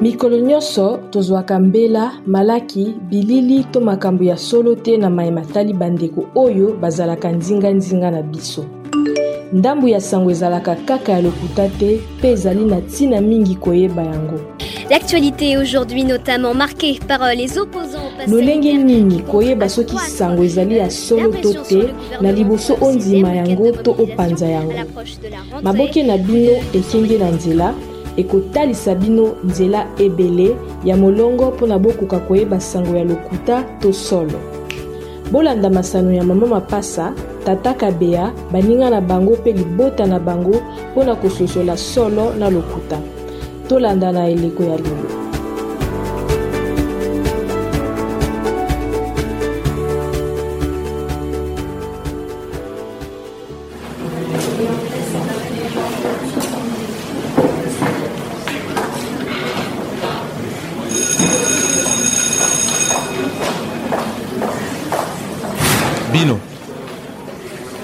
mikolo nyonso tozwaka mbela malaki bilili to makambo ya solo te na mai matali bandeko oyo bazalaka nzinganzinga na biso ndambo ya sango ezalaka kaka ya lokuta te mpe ezali na ntina mingi koyeba yango L'actualité aujourd'hui notamment marquée par euh, les opposants. Lolenge nini koyeba soki sango ezali ya solo to te na liboso ondima yango to opanza yango. Maboke na bino ekenge na nzela ekotalisa bino nzela ebele ya molongo mpo na bokoka koyeba sango ya lokuta to solo. Bolanda masano ya mama mapasa, tata kabeya, baninga na bango mpe libota na bango mpo na kososola solo na lokuta. Tolanda na eleko ya lelo.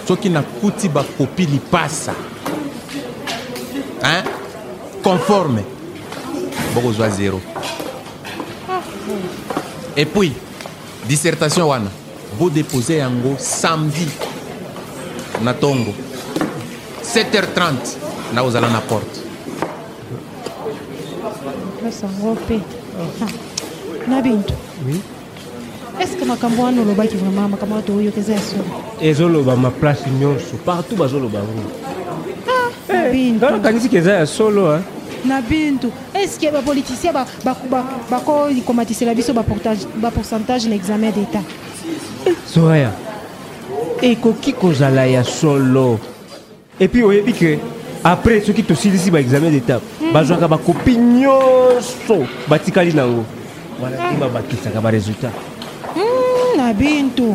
soki nakuti bakopi lipasa hein? conforme bokozwa zero et puis dissertation wana bodepose yango samedi na tongo 7h30 nakozala na porte place yango mpe na bintu Est-ce que makambo wana olobaki vraiment makambo wana toyoka eza ya solo ezolobama place nyonso partout bazoloba yango bintu nakanisi ke eza ya solo hein. na bintu est ce que bapoliticien bakokomatisela biso bapourcentage na examen d'état soraya ekoki kozala ya solo Et puis oyebi que après soki tosilisi ba examen d'état hmm. bazwaka bakopi nyonso batikali nango wana nde babakisaka baresultat hmm, na bintu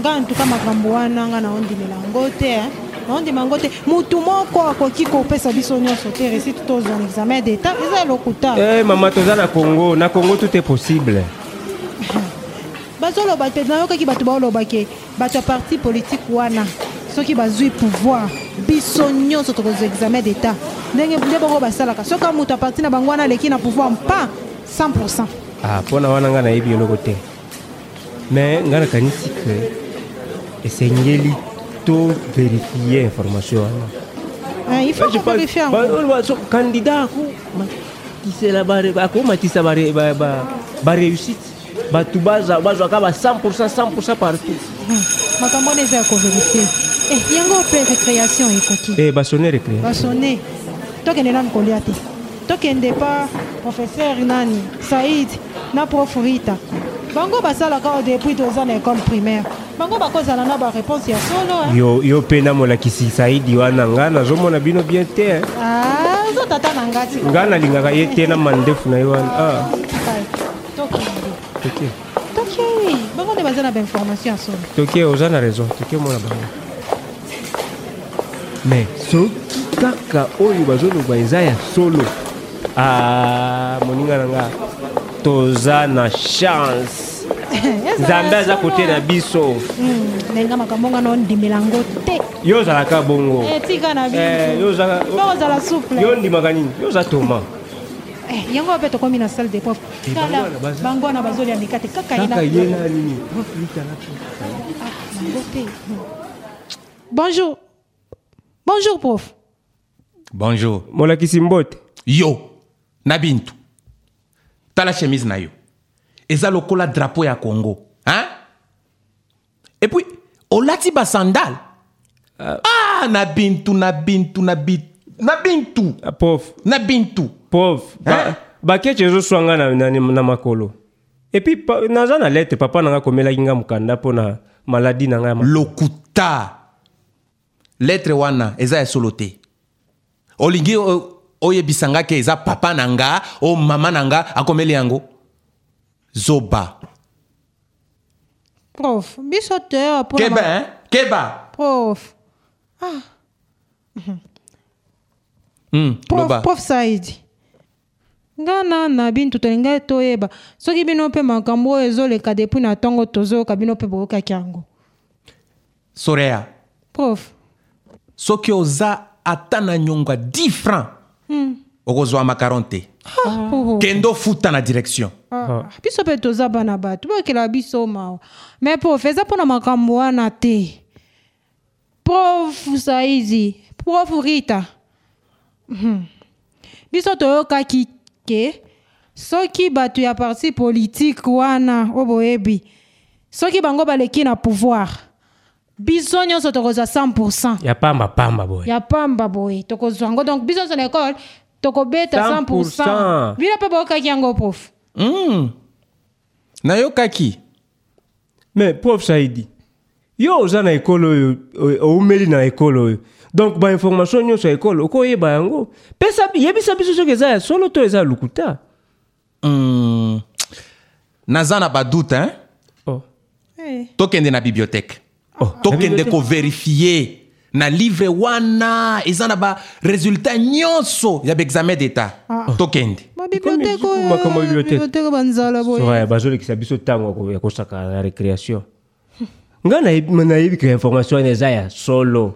ngai ntuka makambo wana ngai naondimela yango te eh. naondima yango te motu moko akoki kopesa biso nyonso te resite tozwa na examen d'état eza lokuta hey, eh, mama toza na congo na congo tout est possible bazoloba te nayokaki bato baolobake Bato ya parti politique wana soki bazui pouvoir biso nyonso tokozwa examen d'état ndenge nde boko basalaka soki moto ya parti na bango wana aleki na pouvoir mpa 100 pourcent ah, mpo na wana ngai nayebi eloko te mais ngai nakanisi ke esengeli to verifie information wana ah, il faut verifie yango candidat akomatisa baréussite bato bazwaka ba 100 100 partout hmm, makambo wana eza ya koverifie eh, yango mpe recréation ekoki eh, basone recréation basone tokende nanu kolia te tokende pa professeur nani saïd na prof rita bango basalaka o depuis toza na école primaire bango bakozala na baréponse ya solo eh. yo, yo mpe na molakisi saidi wana nga nazomona bino bien te eh. ah, oza tata na nga ti nga nalingaka ye te na mandefu na ye wana ah. Toke. Toke. Toke. Bango nde baza na ba information ya solo. Toke oza na raison. Toke mona bango. Mais soki kaka oyo bazoloba eza ya solo. Ah, moninga na nga toza na chance. nzambe aza kote na biso hmm, ndenge makambo nga nondimela yango te yo ozalaka bongo eh, tika na biso eh, yo ozala souple yo ondimaka nini yo oza toma Eh, yango wapi tokomi na salle de prof eh, tala bango wana bazolia mikate kaka ye na nini ah, bango te bonjour bonjour prof bonjour molakisi mbote yo na bintu tala chemise na yo eza lokola drapeau ya congo hein? et puis olati ba sandale ah. ah na bintu na bintu na bintu na bintu ah, pauvre na bintu pauvre hein? bakeci ezoswa nga na, na, na makolo epuis pa, naza na lete papa na nga akomelaki nga mokanda mpo na maladi na ngai lokuta lettre wana eza ya solo te olingi oyebisa nga ke eza papa na nga o oh, mama na nga akomeli yango zoba prof biso te keba hein? keba prof ah. mm, prof, prof saidi Nga na na bintu tolingai toyeba soki bino pe makambu oyo ezo leka depuis na tongo tozo yoka bino pe boyokaki yango. Soreya. Prof. Soki oza ata na nyongo ya 10 franc. Hmm. Okozwa macaron te. Ah. Oh. Kende ofuta na direction. Ah. ah. Biso pe toza bana batu bakela biso mawa. Mais prof eza pona makambu wana te. Prof Saizi, Prof Rita. Hmm. Biso toyokaki ke soki bato ya parti politique wana oyo boyebi soki bango baleki na pouvoir biso nyonso tokozwa 100 ya pamba pamba boye ya pamba boye tokozwa yango donc biso nyonso na ekole tokobeta 100 bino mpe boyokaki yango prof mm. nayokaki mais prof saidi yo oza na ekole oyo oumeli na ekole oyo donc bainformation nyonso ya ekole okoyeba yango pesa yebisa biso soki eza ya solo to eza ya lokuta mm, naza na badoute hein? oh. hey. Eh. tokende na bibliothèque oh. tokende koverifie na livre wana eza na ba resultat nyonso ya baexamen d'etat ah. tokende eh, bazolekisa biso ntango ya kosaka na récréation ngai nayebi ke information wana eza ya solo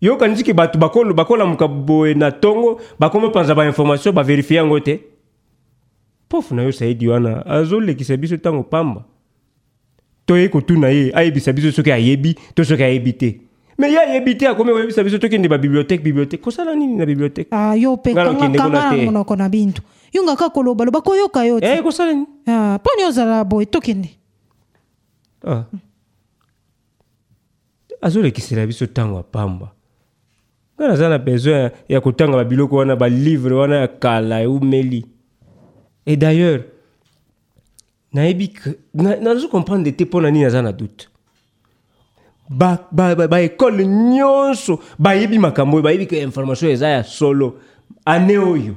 yo okanisi ke bato bakolamuka boye na ntongo bakoma mpanza bainformation baverifie yango te pofu na yo saidi wana azolekisa biso ntango pamba toyei kotuna ye ayebisa biso soki ayebi to soki ayebi te me ye ayebi te akomi koyebisa biso tokende babiblioteke biblioteke kosala nini na biblioteke ah, yo mpe kangakanga na monoko na bintu yo nga kaka kolobaloba koyoka yo te eh, kosala nini ah, mpo ni ozala boye tokende ah. azolekisela biso ntango ya pamba nga naza na besoin ya kotanga babiloko wana balivre wana ya kala eumeli et d'ailleurs nayebi nazo comprendre te mpo na nini aza na doute baekole ba, ba, ba nyonso bayebi makambo oyo bayebi ke information eza ya solo ane oyo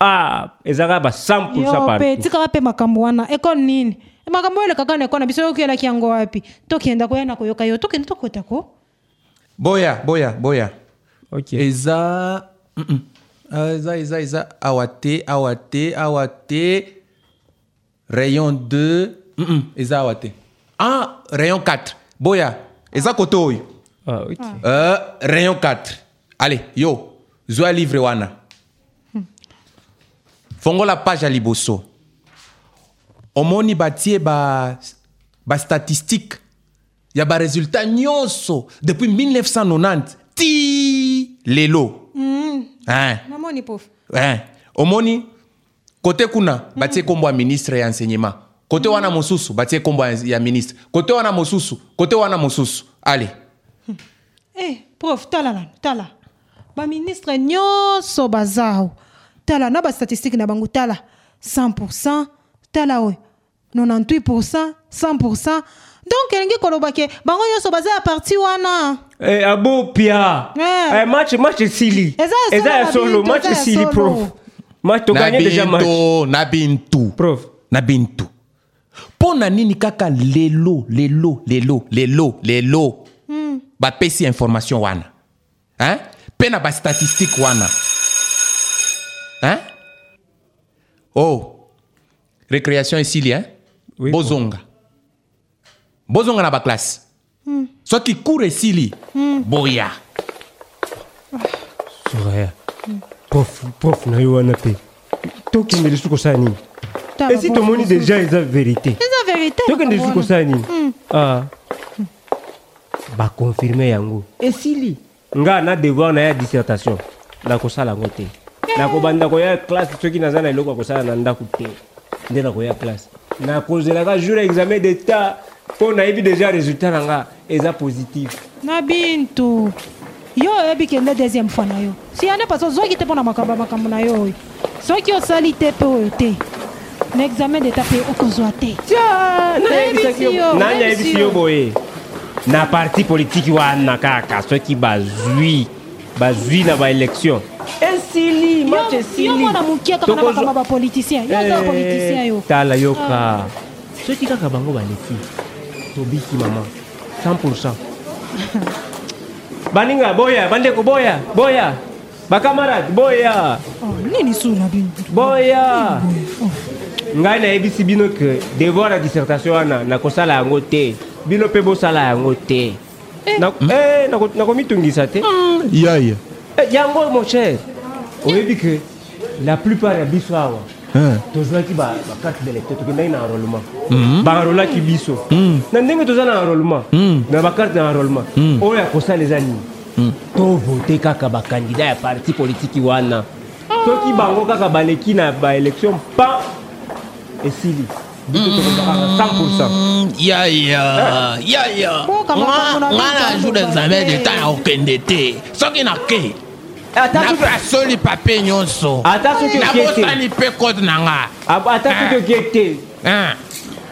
ah, ezalaka ba 100 tikaka mpe makambo wana ekole nini e, makambo oyo elekaka na ekole na biso yokelaki yango wapi tokenda koya na koyoka yo tokende tokota ko boya boya boya okay. eza mm -mm. Ah, eza eza eza awa te awa te awa te rayon 2 mm -mm, eza awa te ah rayon 4 boya eza kote oyo ah, okay. uh, rayon 4 allez yo zwa livre wana hmm. fongola page ya liboso omoni batie ba bastatistique ya baresultat nyonso depuis 1990 ti lelo mm. hein. omoni kote kuna batie nkombo ya ministre ya enseignement kote wana mosusu batie nkombo ya ministre kote wana mosusu kote wana mosusu ale hey, eh, prof tala nanu tala baministre nyonso bazao tala na bastatistike na bango tala 100 tala oyo 98 pour cent 100 pour cent donc elingi koloba ke bango nyonso baza ya parti wana Eh, abo pia Eh. Eh, match match esili Eza ya eza ya solo, solo Babintu, match eza ya esili solo. prof match na toganye deja match bintu na bintu prof na bintu mpo na nini kaka lelo lelo lelo lelo lelo bapesi information wana Hein? mpe na bastatistike wana Hein? oh recreation esili hein? Oui, bozonga bozonga na baklasse mm. soki cour esili mm. boya soraya mm. prof, prof na yo wana mpe tokende lisusu kosala nini esi tomoni deja eza verité tokende lisusu kosala nini hmm. ah. bakonfirme yango esili nga na devoir na ya dissertation nakosala yango te nakobanda koya classe soki naza na eloko ya kosala na ndako te nde nakoya classe nakozelaka jour ya examen d'etat mpo nayebi deja résultat na nga eza positif na bintu yo oyebi kende deuxième fois na yo siyane parce ozwaki te mpo na makambo ya makambo na yo oyo soki osali te mpe oyo te na examen d'etat mpe okozwa te nani ayebisi yo boye na parti politiki wana kaka soki bazwi bazwi na baélection esili match esili yo mwana mokie kaka na makambo ya bapoliticien yo aza eh, politicien yo tala yoka ah. soki kaka bango baleki tobiki mama 100 baninga boya bandeko boya boya Ba camarades boya. Oh, nini sous na bino? Boya. Oh. Ngai nayebisi bino que devoir ya dissertation wana nakosala yango te. Bino mpe bosala yango te. Eh. Na, hmm. eh, nakomitungisa te. Hmm. Yaya. Eh, yango mon cher. Oyebi que la plupart ya biso awa Eh. tozwaki bakarte d'électeur tokendaki na enrôlement hmm. baenrolaki biso hmm. na ndenge toza na enrôlement hmm. na bakarte na enrôlement oyo akosala eza nini Hmm. To vote kaka ba candidat ya parti politique wana. Soki bango kaka baleki na ba election pa esili. yaya yaya nga nazu na nzambe leta ya kokende te soki nake nasoli papier nyonso nabosani mpe kode na nga ata soki okie te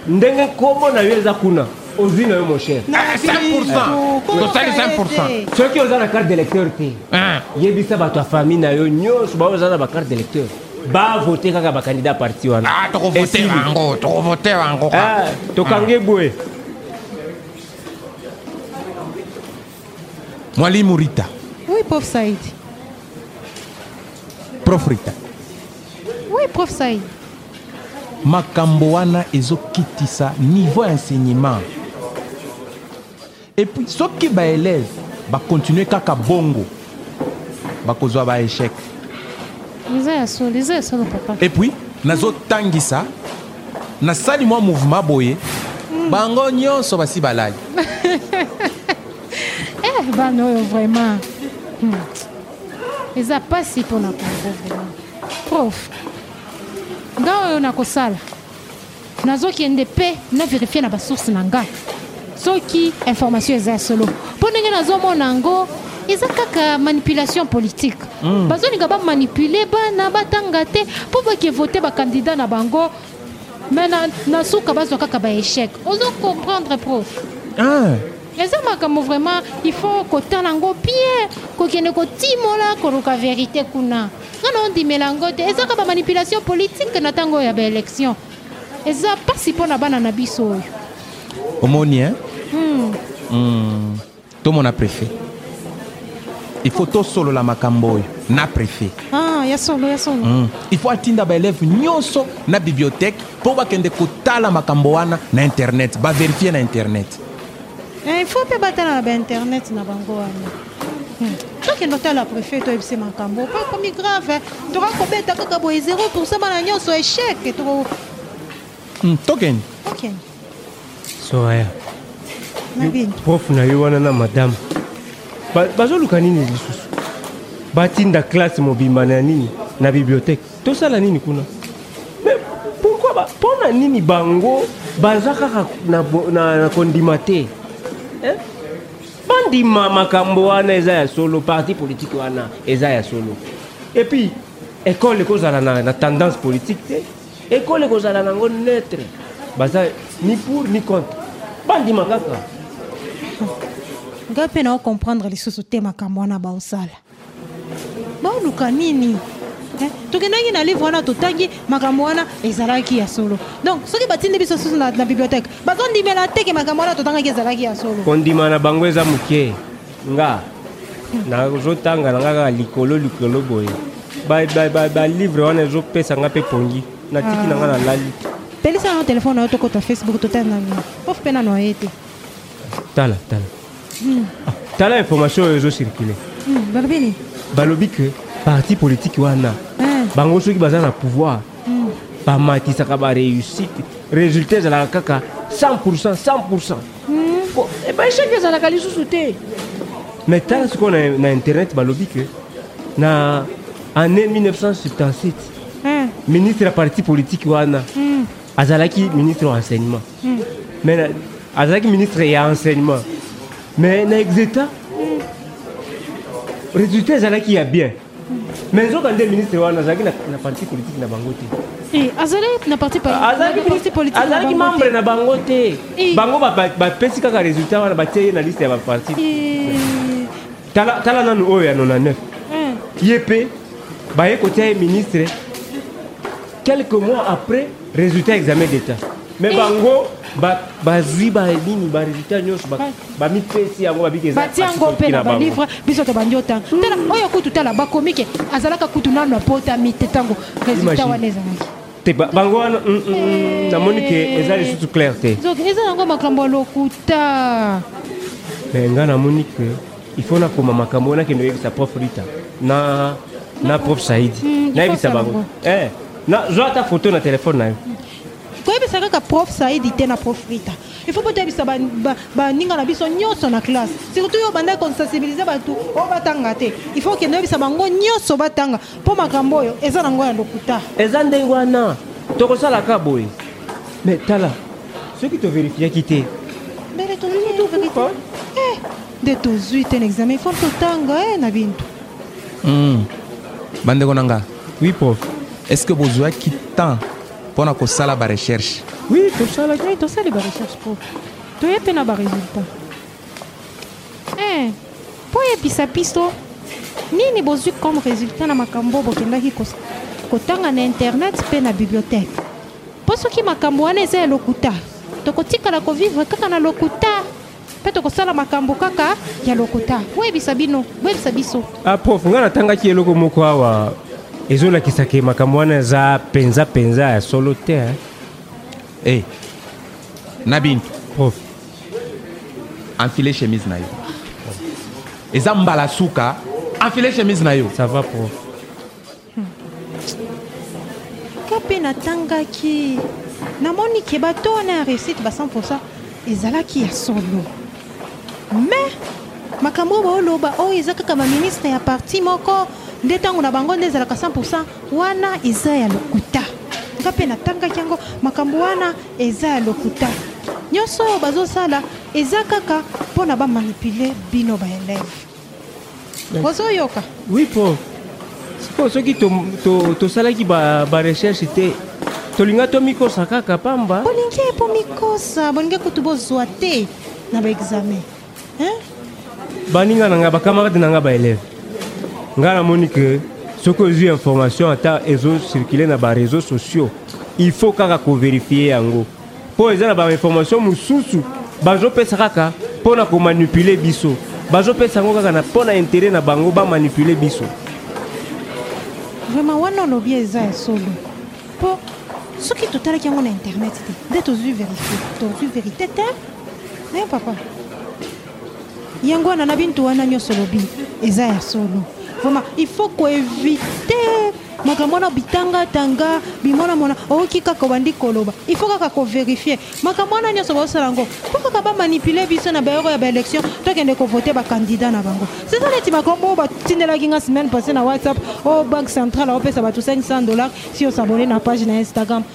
ndenge nkombo na yo eza kuna ozwi na yo mon cher 100% tosali 100% soki oza na carte d'électeur te Hein. yebisa bato ya famille na yo nyonso baoyo oza na bacarte d'électeur bavote kaka bakandida parti wana Ah, tokovote Esili. bango tokovote bango Ah, tokange boye mwalimu rita Oui, prof Saïd. prof rita Oui, prof Saïd. Makambo wana ezo kitisa niveau ya enseignement. Et puis soki ba élèves ba continuer kaka bongo bakozwa ba échec. Eza ya solo, eza ya solo papa. Et puis nazo tangisa na sali mwa mouvement boye mm. bango nyonso basi balali. eh bana oyo vraiment. Hmm. Eza pasi pona Congo vraiment. Prof. nga oyo nakosala nazokende mpe na verifie na basource na nga soki information eza ya solo mpo ndenge nazomona yango eza kaka manipulation politique mm. bazolinga bamanipule bana batanga te mpo bake vote bakandida na bango me na suka bazwa kaka baechec ozo comprendre prof ah. eza makambo vraiment il faut kotala yango bien kokende kotimola koluka verité kuna nga na ondimela yango te ezaka ba manipulation politique na ntango oyo ya baélection eza mpasi mpo na bana na biso oyo omoni e hmm. hmm. tomona préfet il faut tosolola makambo oyo na préfet ah, ya solo ya solo hmm. il faut atinda baélève nyonso na bibliothèque mpo bakende kotala makambo wana na internet baverifie na internet eh, il faut mpe batala na bainternet na bango wana tokende otala prefet toyebise makambo mpo ekomi grave toka kobeta kaka boye 0 pourcent bana nyonso échec toko hmm, tokende tokende soraya prof na yo wana na madame bazoluka nini lisusu batinda classe mobimba na nini na bibliothèque tosala nini kuna mais pourquoi mpo na nini bango baza kaka na kondima te eh? bandima makambo wana eza ya solo parti politique wana eza ya solo epuis ekole ekozala na, na tendance politique te ekole ekozala nango neutre baza ni pour ni contre bandima kaka ngai mpe naocomprendre lisusu te makambo wana baosala baoluka nini eh, tokendaki na livre wana totangi makambo wana ezalaki ya solo donc soki batindi biso susu na, na bibliothèque bazondimela te ke makambo wana totangaki ezalaki ya solo kondima na bango eza moke nga nazotanga na nga kaka likolo likolo boye balivre wana ezopesa nga mpe pongi natiki na nga nalali pelisa yango telefone na yo tokota facebook totanango ofu mpe nanoye te tala tala hmm. ah, tala information oyo ezo circule hmm, balobi nini balobi ke parti politique wana hmm. bango soki baza na pouvoir bamatisaka baréussite résultat ezalaka kaka 100 pourcent 100 pourcent baechec eh ezalaka lisusu te mais tala sikoyo na internet balobi ke na année 1977 ministre ya parti politique wana azalaki ministre ya enseignement mais na- azalaki ministre ya enseignement mais na exeta résultat ezalaki ya bien mais nzoka nde ministre wana azalaki na, na parti politique na bango te Eh, azalaki na parti poli- azalaki na parti politique na azalaki bango membre te. na bango te Eh. bango ba- ba- bapesi kaka résultat wana batie ye na liste ya baparti Eh, tala, tala nanu oyo ya 99 eh. ye mpe baye kotia ye ministre quelques mois après résultat ya examen d'état mais eh. bango bazwi banini baresultat nyonso bamipesi yango babiki batia yango mpe na balivre biso tobandi otanga tala oyo kutu tala bakomike azalaka kutu nano apotami te ntango résultat wana ezalaki te bango wana mm, mm, mm, namoni ke eh. eza lisusu claire te eza yango makambo ya lokuta me ngai namoni ke il faut nakoma makambo oyo nakende oyebisa prof rita na, na prof saidi mm, nayebisa bango eh, na zwa ata foto na telefone na yo koyebisa kaka prof saidi te na prof rita il faut botoyebisa baninga na biso nyonso na classe surtout yo obandaki konsensibilize bato oyo batanga te il faut okende oyebisa bango nyonso batanga mpo makambo oyo eza na ngo ya lokuta eza ndenge wana tokosalaka boye me tala soki toverifiaki te mbele tokufa eh, nde tozwi te na examen fo totanga eh, na bintu hmm. bandeko na nga oui prof est ce que bozwaki temps mpo na kosala barecherche oui tosalaki tosali barecherche prof toye mpe na baresultat eh, mpo yebisa biso nini bozwi comme résultat na makambo bokendaki kotanga na internet mpe na bibliothèque Po soki makambo wana eza ya lokuta, tokotikala ko vivre kaka na lokuta pe tokosala makambo kaka ya lokuta. Boyebisa bino, boyebisa biso. Ah prof, nga natangaki eloko moko awa ezolakisa ke makambo wana eza penza penza ya solo te hein? Eh, na bintu prof enfile chemise na yo eza mbala suka enfile chemise na yo ça va prof Nga mpe natangaki namoni ke bato wana ya réussite ba 100 pourcent ezalaki ya solo mais makambo oyo baoloba oyo oh, eza kaka baministre ya parti moko nde ntango na bango nde ezalaka 100 pourcent wana eza ya lokuta nga mpe natangaki yango makambo wana eza ya lokuta nyonso oyo bazosala eza kaka mpo na bamanipule bino baeleve ozoyoka oui po sikoyo soki tosalaki barecherche ba te tolinga tomikosa kaka pamba bolingi ye pomikosa bolingi kutu bozwa te na baexamen baninga na ngai bacamarade na ngai baelève ngai namoni ke soki ozwi information ata ezo circule na bareseau sociaux il faut kaka koverifie yango mpo eza na ba information mosusu bazopesa kaka mpo na komanipule biso bazopesa yango kaka na mpo na intere na bango bamanipule biso vraiment wana olobi eza ya solo mpo soki totalaki yango na internet te nde tozwi verite tozwi verite te nayo papa yango wana na bintu wana nyonso lobi eza ya solo vraiment il faut koevite makambo wana bitangatanga bimonamona oyoki kaka obandi koloba il faut kaka koverifie makambo wana nyonso baosala yango mpo kaka bamanipule biso na baeuro ya baélection tokende kovote bakandida na bango seza neti makambo oyo batindelaki nga semaine passé na whatsapp oyo oh, banque centrale aopesa bato 500 dollars si osabone na page na instagram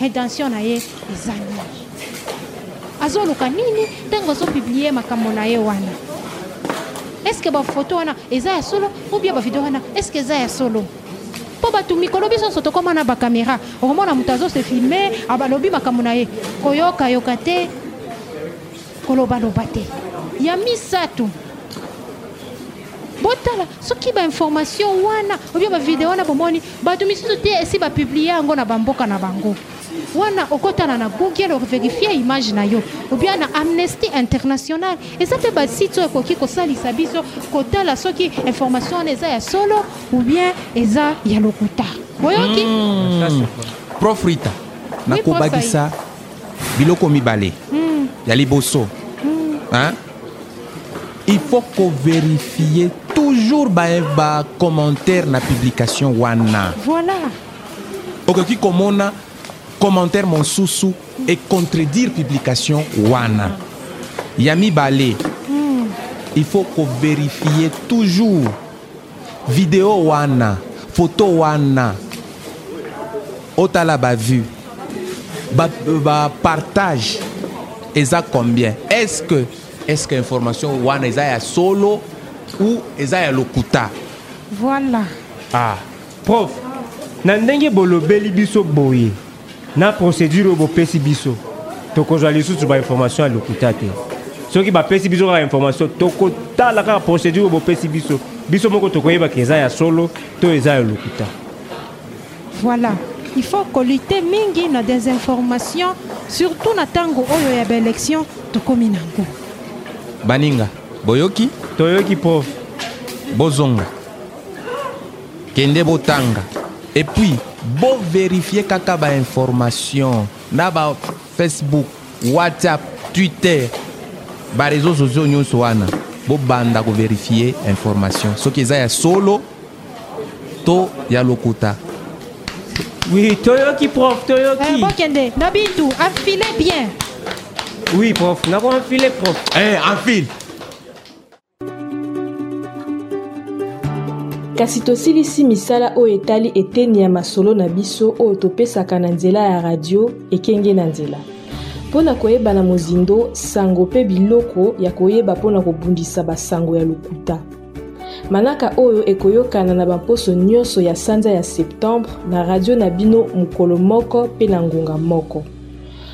Intention na ye eza nini? Azoluka nini ntango azopublie makambo na ye wana? Eske bafoto wana eza ya solo ou bien bavideo wana eske eza ya solo? mpo bato mikolo biso nyonso tokoma na bakamera okomona moto azose filme abalobi makambo na ye koyokayoka te kolobaloba te ya misato botala soki bainformation wana obia bavideo wana bomoni bato misusu te esi bapiblie yango na bamboka na bango wana okotala na google overifie image na yo obia na amnesty international eza mpe basite oyo ekoki kosalisa biso kotala soki information wana eza ya solo oubien eza ya lokuta oyoki hmm. prof rita nakobakisa biloko mibale hmm. ya liboso hmm. il faut ko verifier toujours ba, ba commentaire na publication wana voilà okoki komona commentaire mosusu e contredire publication wana ya mibale mm. il faut ko verifier toujours Video wana, photo wana, otala ba vues, ba, ba partage eza combien? Est-ce que est-ce que information wana eza ya solo ou eza ya lokuta? Voilà. Ah, prof, na ndenge bolobeli biso boye. na procédure oyo bopesi biso tokozwa lisusu bainformation ya lokuta te soki bapesi biso kaka information tokotala kaka procédure oyo bopesi biso biso moko tokoyebaka eza ya solo to eza ya lokuta voilà il faut kolite mingi na desinformation surtout na ntango oyo ya baélection tokomi nango baninga boyoki toyoki prof bozonga Kende botanga. Et puis, bo verifier kaka ba information na ba Facebook, WhatsApp, Twitter, ba réseaux sociaux nyonso wana. Bo banda ko verifier information. Soki eza ya solo to ya lokuta. Oui, toyoki prof, toyoki. Eh, bokende, na bintu, affile bien. Oui, prof, nako affile prof. Eh, affile. Kasi tosilisi misala oyo etali eteni ya masolo na biso oyo topesaka na nzela ya radio ekenge na nzela. Mpo na koyeba na mozindo sango mpe biloko ya koyeba mpo na kobundisa basango ya lokuta. Manaka oyo ekoyokana na bamposo nyonso ya sanza ya septembre na radio na bino mokolo moko mpe na ngonga moko.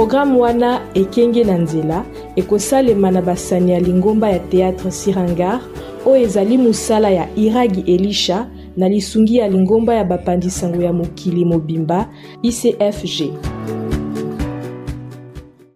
Programme wana ekenge na nzela ekosalema na basani ya lingomba ya théâtre Sirangar oyo ezali mosala ya Iragi Elisha na lisungi ya lingomba ya bapanzi sango ya mokili mobimba ICFG.